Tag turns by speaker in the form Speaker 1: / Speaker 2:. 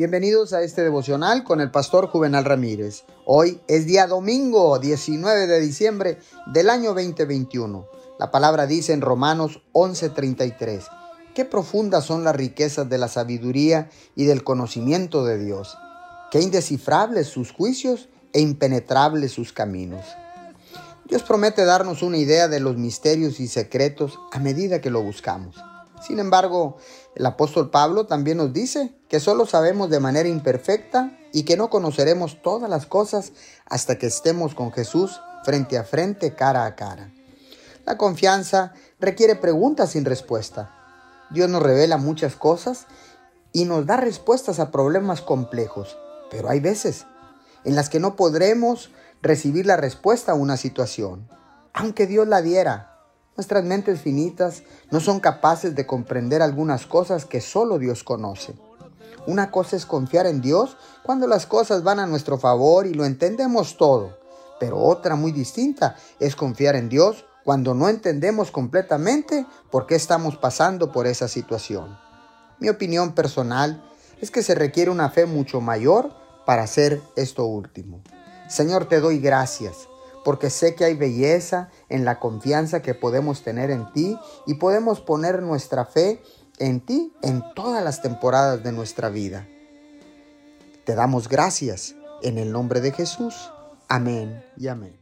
Speaker 1: Bienvenidos a este devocional con el pastor Juvenal Ramírez. Hoy es día domingo 19 de diciembre del año 2021. La palabra dice en Romanos 11:33, qué profundas son las riquezas de la sabiduría y del conocimiento de Dios, qué indescifrables sus juicios e impenetrables sus caminos. Dios promete darnos una idea de los misterios y secretos a medida que lo buscamos. Sin embargo, el apóstol Pablo también nos dice que solo sabemos de manera imperfecta y que no conoceremos todas las cosas hasta que estemos con Jesús frente a frente, cara a cara. La confianza requiere preguntas sin respuesta. Dios nos revela muchas cosas y nos da respuestas a problemas complejos, pero hay veces en las que no podremos recibir la respuesta a una situación, aunque Dios la diera Nuestras mentes finitas no son capaces de comprender algunas cosas que solo Dios conoce. Una cosa es confiar en Dios cuando las cosas van a nuestro favor y lo entendemos todo, pero otra muy distinta es confiar en Dios cuando no entendemos completamente por qué estamos pasando por esa situación. Mi opinión personal es que se requiere una fe mucho mayor para hacer esto último. Señor, te doy gracias porque sé que hay belleza en la confianza que podemos tener en ti y podemos poner nuestra fe en ti en todas las temporadas de nuestra vida. Te damos gracias en el nombre de Jesús. Amén y amén.